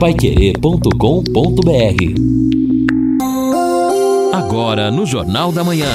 paiquerê.com.br Agora no Jornal da Manhã.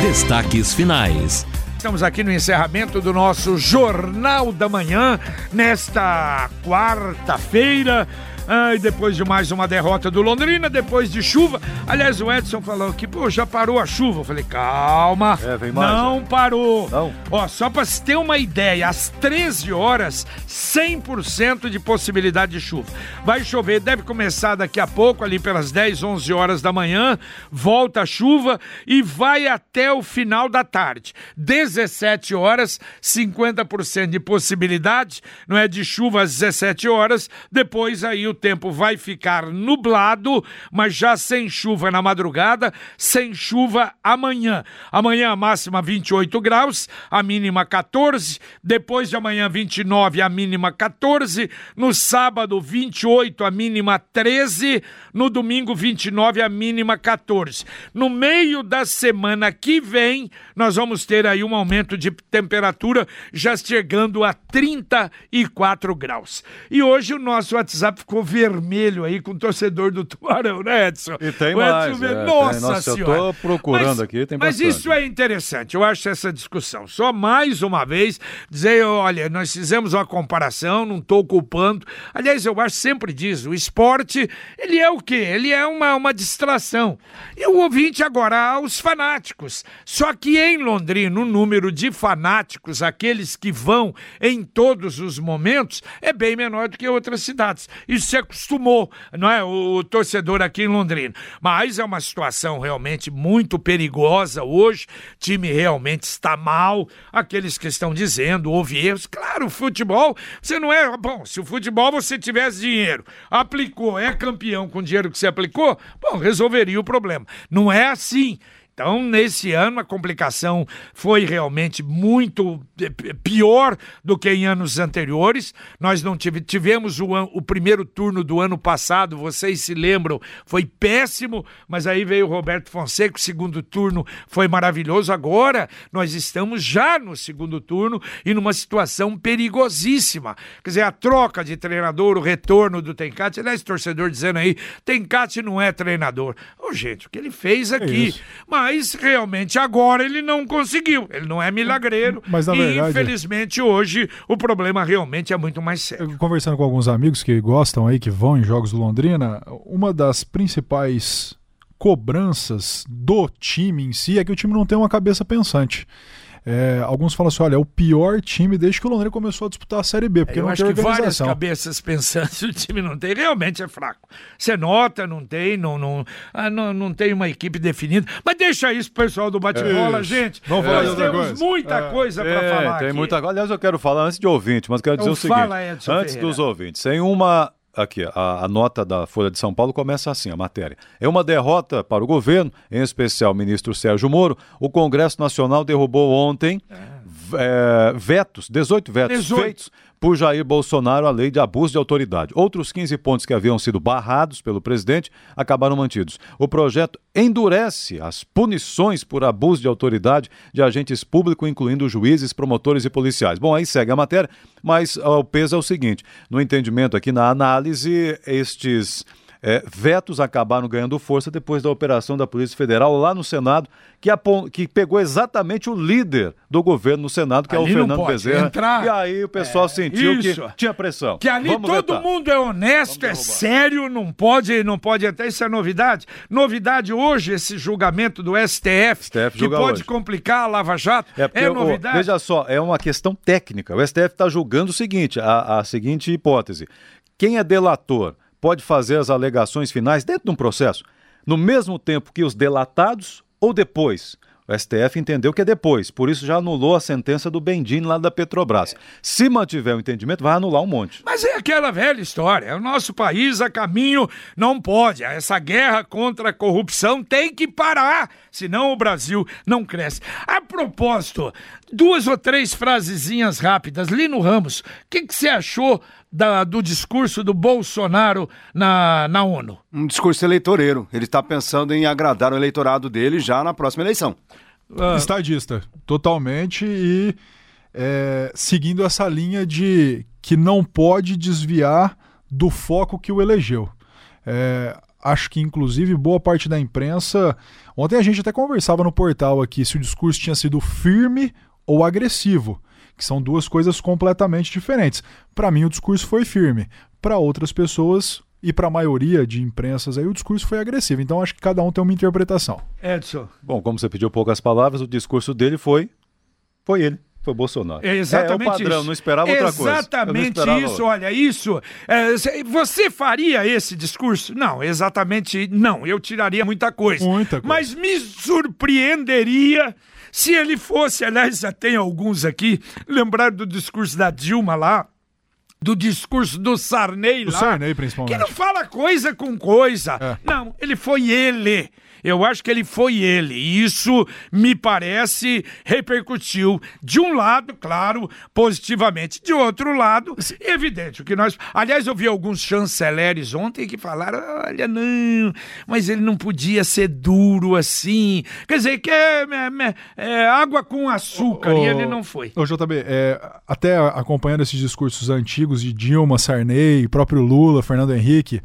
Destaques finais. Estamos aqui no encerramento do nosso Jornal da Manhã, nesta quarta-feira. E depois de mais uma derrota do Londrina, depois de chuva. Aliás, o Edson falou que, pô, já parou a chuva. Eu falei, calma. É, vem mais, não é. parou. Não. Ó, só pra se ter uma ideia, às 13 horas, 100% de possibilidade de chuva. Vai chover, deve começar daqui a pouco, ali pelas 10, 11 horas da manhã. Volta a chuva e vai até o final da tarde. 17 horas, 50% de possibilidade, não é de chuva às 17 horas. Depois aí o o tempo vai ficar nublado, mas já sem chuva na madrugada, sem chuva amanhã. Amanhã a máxima 28 graus, a mínima 14, depois de amanhã 29, a mínima 14, no sábado 28, a mínima 13, no domingo 29, a mínima 14. No meio da semana que vem, nós vamos ter aí um aumento de temperatura já chegando a 34 graus. E hoje o nosso WhatsApp ficou vermelho aí com o torcedor do Tuarão, né, Edson? E tem mais. É, Nossa tem, nossa, senhora. Eu tô procurando mas, aqui, tem Mas bastante. isso é interessante, eu acho essa discussão. Só mais uma vez dizer, olha, nós fizemos uma comparação, não estou culpando. Aliás, eu acho sempre diz, o esporte, ele é o quê? Ele é uma, uma distração. E o ouvinte agora, os fanáticos. Só que em Londrina, o número de fanáticos, aqueles que vão em todos os momentos, é bem menor do que outras cidades. Isso se acostumou, não é? O, o torcedor aqui em Londrina. Mas é uma situação realmente muito perigosa hoje. O time realmente está mal. Aqueles que estão dizendo, houve erros. Claro, futebol, você não é. Bom, se o futebol você tivesse dinheiro, aplicou, é campeão com o dinheiro que você aplicou, bom, resolveria o problema. Não é assim. Então, nesse ano, a complicação foi realmente muito eh, pior do que em anos anteriores. Nós não tive, tivemos o, o, primeiro turno do ano passado, vocês se lembram, foi péssimo, mas aí veio o Roberto Fonseca, o segundo turno foi maravilhoso. Agora, nós estamos já no segundo turno e numa situação perigosíssima. Quer dizer, a troca de treinador, o retorno do Tencate, aliás, torcedor dizendo aí, Tencate não é treinador. Ô, oh, gente, o que ele fez aqui. É mas realmente agora ele não conseguiu. Ele não é milagreiro. Mas na e, verdade, infelizmente hoje o problema realmente é muito mais sério. Conversando com alguns amigos que gostam aí, que vão em jogos do Londrina, uma das principais cobranças do time em si é que o time não tem uma cabeça pensante. É, alguns falam assim: olha, é o pior time desde que o Londrina começou a disputar a Série B, porque Eu não acho tem que várias cabeças pensantes o time não tem, realmente é fraco. Você nota, não tem, não, não, ah, não, não tem uma equipe definida. Mas deixa isso pro pessoal do bate-bola, é gente. Vamos falar Nós temos coisa. muita é. coisa para é, falar. Tem aqui. muita Aliás, eu quero falar antes de ouvinte, mas quero dizer então, o seguinte: fala, Edson antes Ferreira. dos ouvintes, sem uma aqui, a, a, nota da Folha de São Paulo começa assim, a matéria. É uma derrota para o governo, em especial o ministro Sérgio Moro. O Congresso Nacional derrubou ontem é, vetos, 18 vetos 18. feitos por Jair Bolsonaro a lei de abuso de autoridade. Outros 15 pontos que haviam sido barrados pelo presidente acabaram mantidos. O projeto endurece as punições por abuso de autoridade de agentes públicos, incluindo juízes, promotores e policiais. Bom, aí segue a matéria, mas ó, o peso é o seguinte: no entendimento aqui, na análise, estes é, vetos acabaram ganhando força depois da operação da Polícia Federal lá no Senado, que, que pegou exatamente o líder do governo no Senado, que ali é o Fernando Bezerra. Entrar. E aí o pessoal é, sentiu isso. que tinha pressão. Que ali Vamos todo vetar. mundo é honesto, é sério, não pode, não pode até isso é novidade. Novidade hoje esse julgamento do STF, STF que pode hoje. complicar a Lava Jato. É, é novidade. Veja só, é uma questão técnica. O STF está julgando o seguinte, a, a seguinte hipótese: quem é delator pode fazer as alegações finais dentro de um processo, no mesmo tempo que os delatados ou depois. O STF entendeu que é depois, por isso já anulou a sentença do Bendini lá da Petrobras. Se mantiver o entendimento, vai anular um monte. Mas é aquela velha história. O nosso país a caminho não pode. Essa guerra contra a corrupção tem que parar, senão o Brasil não cresce. A propósito, duas ou três frasezinhas rápidas. Lino Ramos, o que, que você achou da, do discurso do Bolsonaro na, na ONU? Um discurso eleitoreiro. Ele está pensando em agradar o eleitorado dele já na próxima eleição. Uh... Estadista, totalmente. E é, seguindo essa linha de que não pode desviar do foco que o elegeu. É, acho que, inclusive, boa parte da imprensa. Ontem a gente até conversava no portal aqui se o discurso tinha sido firme ou agressivo, que são duas coisas completamente diferentes. Para mim, o discurso foi firme. Para outras pessoas, e para a maioria de imprensas aí o discurso foi agressivo. Então acho que cada um tem uma interpretação. Edson. Bom, como você pediu poucas palavras, o discurso dele foi foi ele. Foi Bolsonaro. É exatamente é, é o padrão, isso. não esperava outra coisa. Exatamente isso, outra. olha, isso. É, você faria esse discurso? Não, exatamente não. Eu tiraria muita coisa. Muita coisa. Mas me surpreenderia se ele fosse, aliás, já tem alguns aqui, lembrar do discurso da Dilma lá, do discurso do Sarney O lá. Sarney, principalmente. Que não fala coisa com coisa. É. Não, ele foi ele. Eu acho que ele foi ele. E isso, me parece, repercutiu de um lado, claro, positivamente. De outro lado, evidente. O que nós. Aliás, eu vi alguns chanceleres ontem que falaram: olha, não, mas ele não podia ser duro assim. Quer dizer, que é, é- é água com açúcar. e ele não foi. Ô, JB, é, até acompanhando esses discursos antigos de Dilma, Sarney, próprio Lula, Fernando Henrique,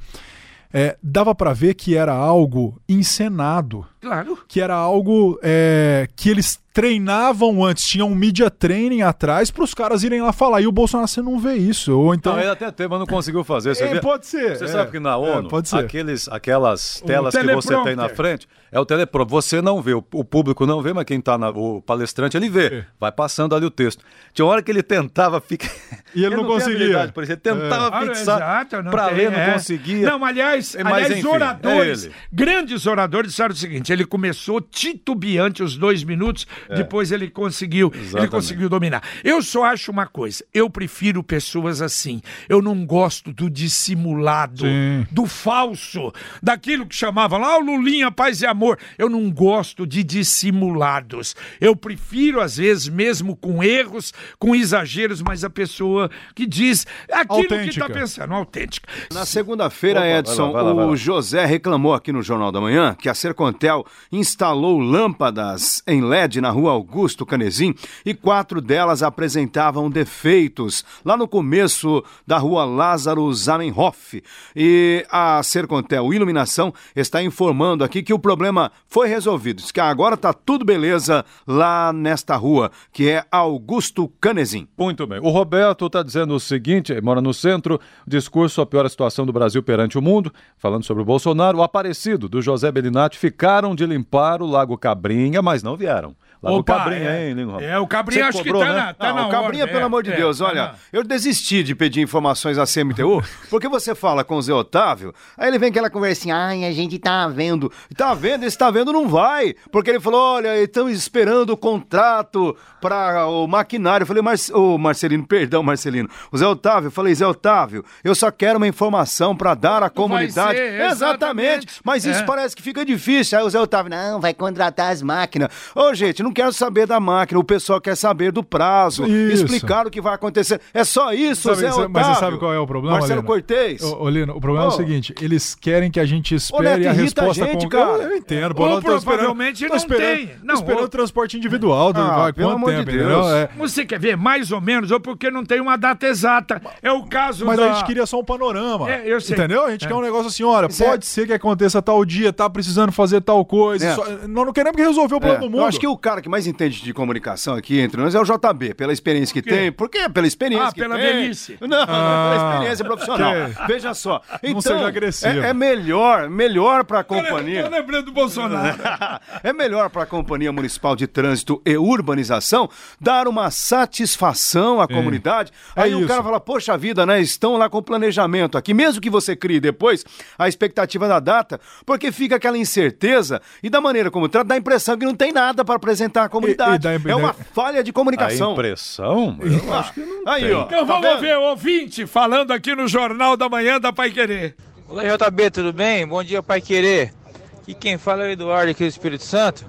é, dava para ver que era algo encenado, Claro. que era algo é, que eles treinavam antes, tinha um media training atrás para os caras irem lá falar. E o Bolsonaro, você não vê isso. Ou então. Não, ele até teve, mas não conseguiu fazer. Você, É, pode ser. Você é. sabe que na É, ONU, pode ser. aqueles, aquelas telas que você tem na frente, é o teleprompter. Você não vê, o, o público não vê, mas quem tá na, o palestrante, ele vê. É. Vai passando ali o texto. Tinha hora que ele tentava ficar... E ele não tem conseguia. Ele tentava Ah, fixar não pra tem, ler, não é. conseguia. Não, aliás, Mas, aliás enfim, oradores, é grandes oradores disseram o seguinte: ele começou titubeante os dois minutos, depois ele conseguiu, ele É. Exatamente. conseguiu dominar. Eu só acho uma coisa: eu prefiro pessoas assim. Eu não gosto do dissimulado, Sim. do falso, daquilo que chamavam lá o Lulinha, paz e amor. Eu não gosto de dissimulados. Eu prefiro, às vezes, mesmo com erros, com exageros, mas a pessoa que diz aquilo que Autêntica. está pensando, autêntica. Na segunda-feira, Opa, vai lá, Edson, vai lá, vai lá. o José reclamou aqui no Jornal da Manhã que a Sercontel instalou lâmpadas em LED na rua Augusto Canezin e quatro delas apresentavam defeitos lá no começo da rua Lázaro Zamenhof. E a Sercontel Iluminação está informando aqui que o problema foi resolvido. Que agora está tudo beleza lá nesta rua, que é Augusto Canezin. Muito bem. O Roberto está dizendo o seguinte, mora no centro, discurso a pior situação do Brasil perante o mundo, falando sobre o Bolsonaro. O Aparecido, do José Belinati, ficaram de limpar o Lago Cabrinha, mas não vieram. Lago Opa, Cabrinha, é, hein, Lingo? É, o Cabrinha Você acho cobrou, que tá né? na, tá Não, na o Cabrinha, pelo é, amor de é, Deus, tá olha, na- eu desisti de pedir informações à CMTU, porque você fala com o Zé Otávio, aí ele vem aquela conversinha, ai, a gente tá vendo. Tá vendo? Esse tá vendo não vai, porque ele falou, olha, estão esperando o contrato para o maquinário. Eu falei, Mar... ô Marcelino, perdão, Marcelino. O Zé Otávio, eu falei, Zé Otávio, eu só quero uma informação para dar à comunidade. ser, exatamente. Mas isso É. parece que fica difícil. Aí o Zé Otávio, não, vai contratar as máquinas. Ô, gente, não quero saber da máquina, o pessoal quer saber do prazo, Isso. explicar o que vai acontecer. É só isso, Sabe- Zé Otávio. mas você sabe qual é o problema, Marcelo Lino? Cortez. Ô, ô, Lino, o problema é Ô. o seguinte: eles querem que a gente espere Neto, a irrita a resposta gente, com cara. Eu entendo, pô, Ou eu provavelmente não esperando, tem. Não, esperando o transporte individual. Do, Ah, vai, pelo quanto amor tempo, de? É. Você quer ver mais ou menos, ou porque não tem uma data exata. É o caso Mas da... a gente queria só um panorama. É, eu sei. Entendeu? A gente quer um negócio assim, olha, Isso é- pode ser que aconteça tal dia, tá precisando fazer tal coisa. É. só- nós não queremos que resolver o problema É, do mundo. eu acho que o cara que mais entende de comunicação aqui entre nós é o JB, pela experiência que tem. Por quê? Pela experiência Ah, que pela tem. velhice. Não, Ah, pela experiência profissional. ok. Veja só. Então. É, é melhor, melhor para a companhia. Tô lembrando do Bolsonaro. é melhor para a Companhia Municipal de Trânsito e Urbanização dar uma satisfação à comunidade. É Aí o isso. cara fala, poxa vida, né? Estão lá com planejamento aqui, mesmo que você crie depois a expectativa da data, porque fica aquela incerteza e da maneira como trata, dá a impressão que não tem nada para apresentar à comunidade. e dá- é uma falha de A comunicação. impressão? Eu acho que não Aí, tem. ó. Então tá vamos vendo? ver o ouvinte falando aqui no Jornal da Manhã da Pai Querer. Olá JB, tudo bem? Bom dia, Pai Querer. Aqui quem fala é o Eduardo aqui do Espírito Santo.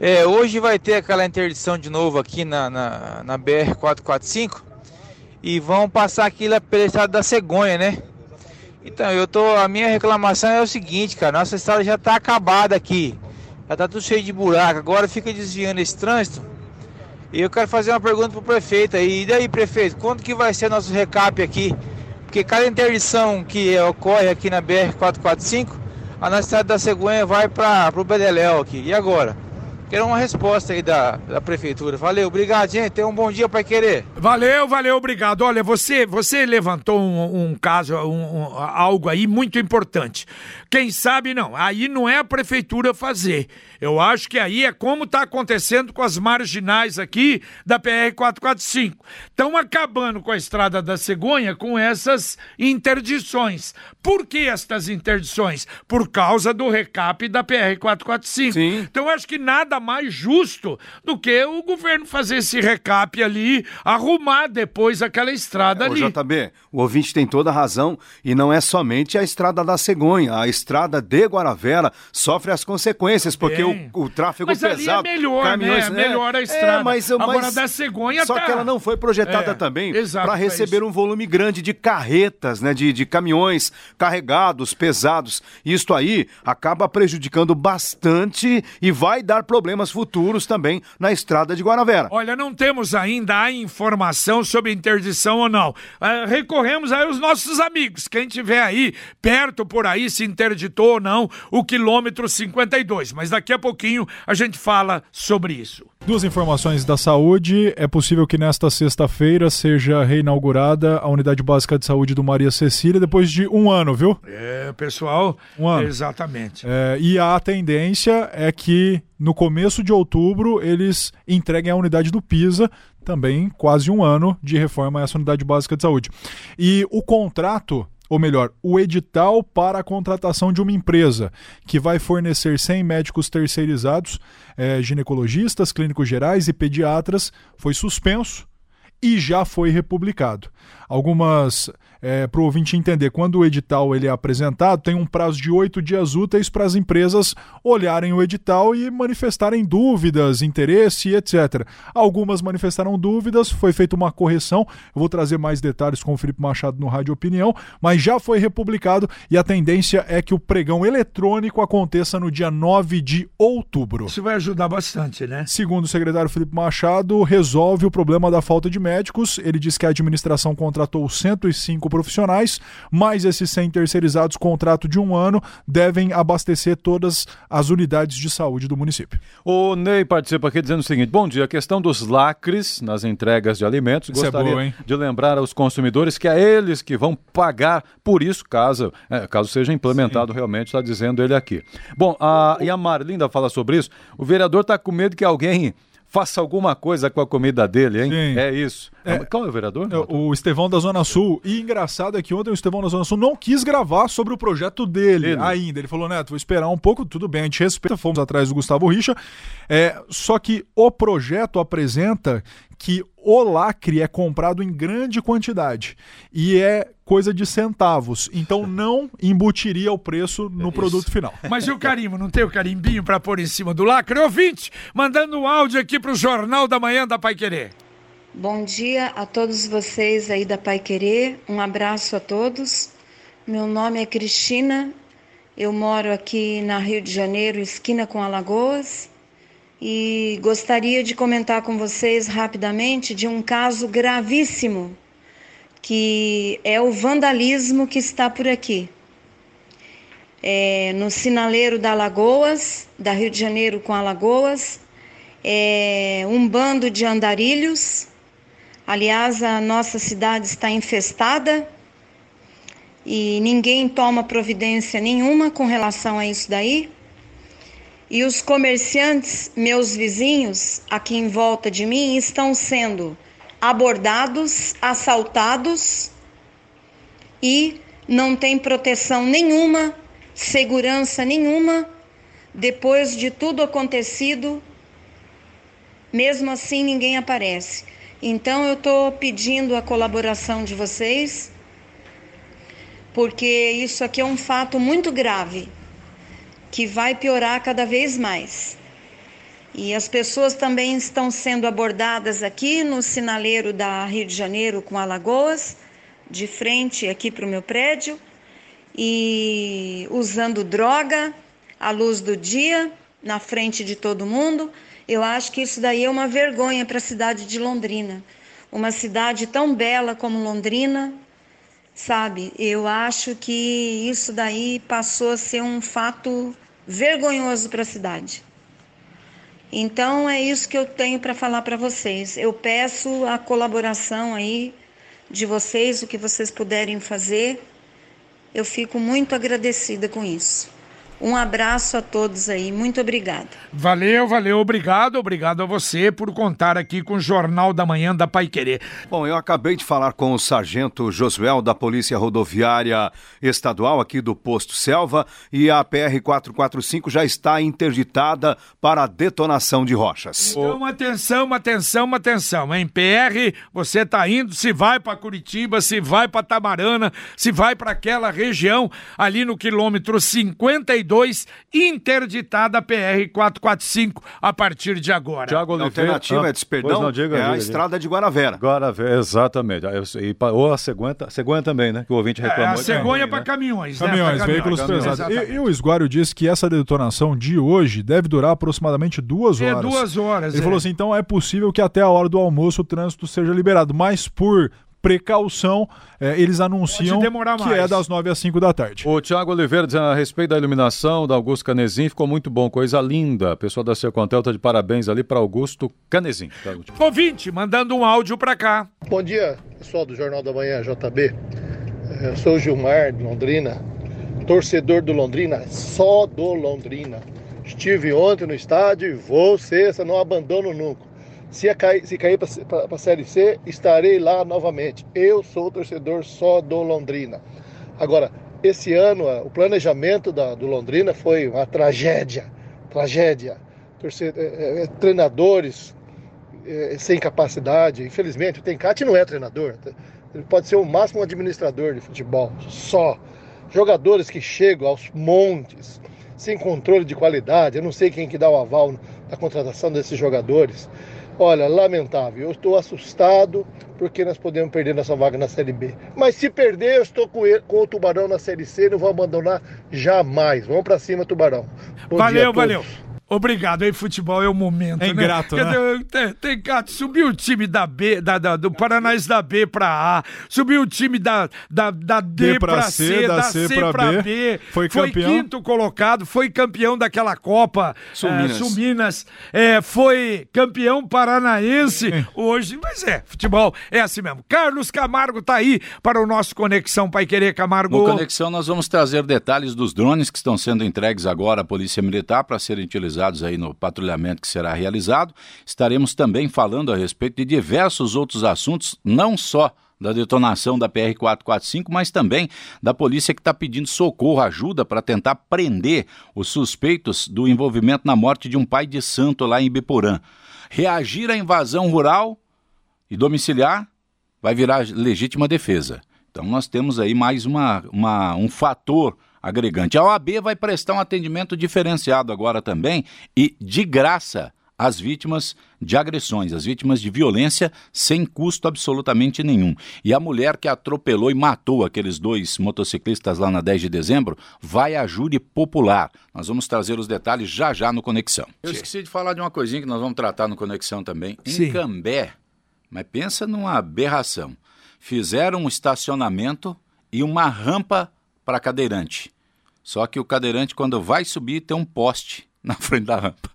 É, hoje vai ter aquela interdição de novo aqui na, na, na BR-445 e vão passar aquilo pela estrada da Cegonha, né? Então, eu tô. A minha reclamação é o seguinte, cara, nossa estrada já tá acabada aqui. Já tá tudo cheio de buraco, agora fica desviando esse trânsito. E eu quero fazer uma pergunta pro prefeito aí. E daí, prefeito, quando que vai ser nosso recap aqui? Porque cada interdição que ocorre aqui na BR-445, a nossa estrada da Cegonha vai para o Bedeléu aqui. E agora? Quero uma resposta aí da, da prefeitura. Valeu, obrigado, gente. Tenha um bom dia para querer. Valeu, valeu, obrigado. Olha, você, você levantou um, um caso, um, um, algo aí muito importante. Quem sabe não, aí não é a prefeitura fazer. Eu acho que aí é como está acontecendo com as marginais aqui da PR-445. Estão acabando com a estrada da Cegonha com essas interdições. Por que estas interdições? Por causa do recap da PR-445. Então eu acho que nada mais justo do que o governo fazer esse recap ali, arrumar depois aquela estrada é, ali. O JB, o ouvinte tem toda a razão e não é somente a estrada da Cegonha, a estrada de Guaravera sofre as consequências, porque o, o, tráfego mas pesado. Ali é melhor, caminhões, né? É melhor a estrada. É, mas, Agora mas, da cegonha Só tá... que ela não foi projetada é, também para receber um volume grande de carretas, né? De, de caminhões carregados, pesados. Isto aí acaba prejudicando bastante e vai dar problemas futuros também na estrada de Guaravera. Olha, não temos ainda a informação sobre interdição ou não. Uh, recorremos aí aos nossos amigos. Quem tiver aí perto por aí se interditou ou não o quilômetro 52. Mas daqui a pouquinho a gente fala sobre isso. Duas informações da saúde. É possível que nesta sexta-feira seja reinaugurada a unidade básica de saúde do Maria Cecília depois de um ano, viu? É, pessoal. Um ano. Exatamente. É, e a tendência é que no começo de outubro eles entreguem a unidade do PISA, também quase um ano de reforma a essa unidade básica de saúde. E o contrato ou melhor, o edital para a contratação de uma empresa que vai fornecer 100 médicos terceirizados, é, ginecologistas, clínicos gerais e pediatras, foi suspenso e já foi republicado. Algumas é, para o ouvinte entender, quando o edital ele é apresentado, tem um prazo de oito dias úteis para as empresas olharem o edital e manifestarem dúvidas, interesse, etc. Algumas manifestaram dúvidas, foi feita uma correção. Eu vou trazer mais detalhes com o Felipe Machado no Rádio Opinião, mas já foi republicado e a tendência é que o pregão eletrônico aconteça no dia 9 de outubro. Isso vai ajudar bastante, né? Segundo o secretário Felipe Machado, resolve o problema da falta de médicos. Ele diz que a administração contratou 105 profissionais, mais esses 100 terceirizados, contrato de um ano, devem abastecer todas as unidades de saúde do município. O Ney participa aqui dizendo o seguinte: bom dia, a questão dos lacres nas entregas de alimentos. Isso gostaria é boa, de lembrar aos consumidores que é eles que vão pagar por isso, caso, é, caso seja implementado Sim. realmente, está dizendo ele aqui. Bom, a, e a Marlinda fala sobre isso. O vereador está com medo que alguém faça alguma coisa com a comida dele, hein? Sim. É isso. É, Qual é o vereador? É, o Estevão da Zona Sul. E engraçado é que ontem o Estevão da Zona Sul não quis gravar sobre o projeto dele Ele. ainda. Ele falou, Neto, vou esperar um pouco, tudo bem, a gente respeita, fomos atrás do Gustavo Richa. É, só que o projeto apresenta que o lacre é comprado em grande quantidade e é coisa de centavos, então não embutiria o preço no é produto final. Mas e o carimbo? Não tem o carimbinho para pôr em cima do lacre? Ouvinte, mandando um áudio aqui para o Jornal da Manhã da Pai Querer. Bom dia a todos vocês aí da Pai Querer, um abraço a todos. Meu nome é Cristina, eu moro aqui na Rio de Janeiro, esquina com Alagoas e gostaria de comentar com vocês rapidamente de um caso gravíssimo, que é o vandalismo que está por aqui. É, no sinaleiro da Alagoas, da Rio de Janeiro com Alagoas, é um bando de andarilhos. Aliás, a nossa cidade está infestada e ninguém toma providência nenhuma com relação a isso daí. E os comerciantes, meus vizinhos, aqui em volta de mim, estão sendo abordados, assaltados e não tem proteção nenhuma, segurança nenhuma. Depois de tudo acontecido, mesmo assim ninguém aparece. Então eu estou pedindo a colaboração de vocês, porque isso aqui é um fato muito grave que vai piorar cada vez mais. E as pessoas também estão sendo abordadas aqui no sinaleiro da Rio de Janeiro com Alagoas, de frente aqui para o meu prédio, e usando droga à luz do dia, na frente de todo mundo. Eu acho que isso daí é uma vergonha para a cidade de Londrina. Uma cidade tão bela como Londrina, Sabe, eu acho que isso daí passou a ser um fato vergonhoso para a cidade. Então é isso que eu tenho para falar para vocês. Eu peço a colaboração aí de vocês, o que vocês puderem fazer. Eu fico muito agradecida com isso. Um abraço a todos aí, muito obrigada. Valeu, valeu, obrigado, obrigado a você por contar aqui com o Jornal da Manhã da Pai Querer. Bom, eu acabei de falar com o sargento Josuel da Polícia Rodoviária Estadual aqui do Posto Selva e a PR 445 já está interditada para detonação de rochas. Então, atenção, atenção, atenção. Em PR, você tá indo, se vai para Curitiba, se vai para Tamarana, se vai para aquela região ali no quilômetro 52 interditada a PR 445 a partir de agora. Tiago Oliveira, a alternativa ah, é de perdão, não, diga, é diga, a diga. estrada de Guaravera. Guaravera, exatamente. E, ou a cegonha, cegonha também, né? Que o ouvinte reclamou. É, a cegonha para né? caminhões, caminhões, né? veículos pesados. E, e, o Esguário disse que essa detonação de hoje deve durar aproximadamente duas horas. É, duas horas. Ele é. falou assim, então é possível que até a hora do almoço o trânsito seja liberado, mas por precaução, é, eles anunciam que é das 9 às 5 da tarde. O Tiago Oliveira diz a respeito da iluminação da Augusto Canesim, ficou muito bom, coisa linda. A pessoa da Sercontel está de parabéns ali para Augusto Canesim. Ouvinte, mandando um áudio para cá. Bom dia, pessoal do Jornal da Manhã, JB. É, eu sou o Gilmar, de Londrina, torcedor do Londrina, só do Londrina. Estive ontem no estádio e vou ser, não abandono nunca. Se cair, se cair para a Série C, estarei lá novamente. Eu sou torcedor só do Londrina. Agora, esse ano, o planejamento da, do Londrina foi uma tragédia. Tragédia. Torcedor, é, é, é, treinadores é, sem capacidade. Infelizmente, o Tencate não é treinador. Ele pode ser o máximo administrador de futebol. Só. Jogadores que chegam aos montes, sem controle de qualidade. Eu não sei quem que dá o aval na contratação desses jogadores. Olha, lamentável. Eu estou assustado porque nós podemos perder nossa vaga na Série B. Mas se perder, eu estou com, ele, com o Tubarão na Série C, não vou abandonar jamais. Vamos para cima, Tubarão. Bom valeu, valeu. Obrigado, aí futebol é o momento. É ingrato, né? né? Tem, tem, tem, subiu o time da B, da, da, do Paranaense da B pra A, subiu o time da, da, da D, D pra, pra C, C, da C, C pra, pra B, B, foi, foi quinto colocado, foi campeão daquela Copa Suminas, é, Suminas é, foi campeão paranaense é. hoje, mas é, futebol é assim mesmo. Carlos Camargo tá aí para o nosso Conexão Pai Querer Camargo. No Conexão nós vamos trazer detalhes dos drones que estão sendo entregues agora à Polícia Militar para serem utilizados aí no patrulhamento que será realizado. Estaremos também falando a respeito de diversos outros assuntos, não só da detonação da PR-445, mas também da polícia que está pedindo socorro, ajuda para tentar prender os suspeitos do envolvimento na morte de um pai de santo lá em Ibiporã. Reagir à invasão rural e domiciliar vai virar legítima defesa. Então nós temos aí mais uma, uma um fator agregante. A OAB vai prestar um atendimento diferenciado agora também e de graça às vítimas de agressões, às vítimas de violência, sem custo absolutamente nenhum. E a mulher que atropelou e matou aqueles dois motociclistas lá na 10 de dezembro vai à júri popular. Nós vamos trazer os detalhes já já no Conexão. Eu esqueci de falar de uma coisinha que nós vamos tratar no Conexão também. Em Sim. Cambé, mas pensa numa aberração. Fizeram um estacionamento e uma rampa para cadeirante. Só que o cadeirante, quando vai subir, tem um poste na frente da rampa.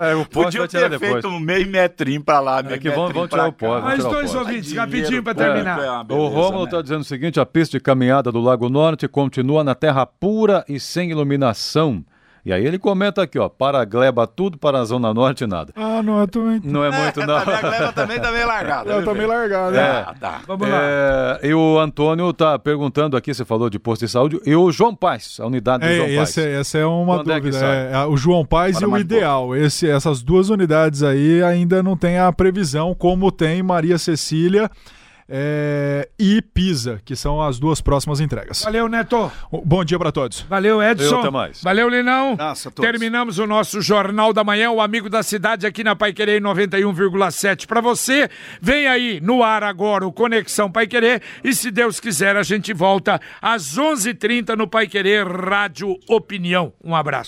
É, o poste Podia ter depois. feito um meio metrinho para lá, meio é que vão, vão tirar o poste. Mais dois ouvintes, rapidinho para terminar. É, é beleza, o Romulo está né? dizendo o seguinte, a pista de caminhada do Lago Norte continua na terra pura e sem iluminação. E aí ele comenta aqui, ó, para a gleba tudo, para a Zona Norte nada. Ah, não é muito. Não é muito, não. a gleba também tá meio largada. Eu tô meio largada. É, ah, tá. Vamos lá. É, e o Antônio tá perguntando aqui, você falou de posto de saúde, e o João Paz, a unidade do é, João esse, Paz. Essa é uma Quando é dúvida. É é, o João Paz para e o Ideal. Esse, essas duas unidades aí ainda não tem a previsão, como tem Maria Cecília é, e Pisa, que são as duas próximas entregas. Valeu, Neto. Bom dia para todos. Valeu, Edson. até mais. Valeu, Linão. Nossa, Terminamos o nosso Jornal da Manhã, o Amigo da Cidade aqui na Pai Querer 91,7 para você. Vem aí no ar agora o Conexão Pai Querer e se Deus quiser a gente volta às 11:30 no Pai Querer Rádio Opinião. Um abraço.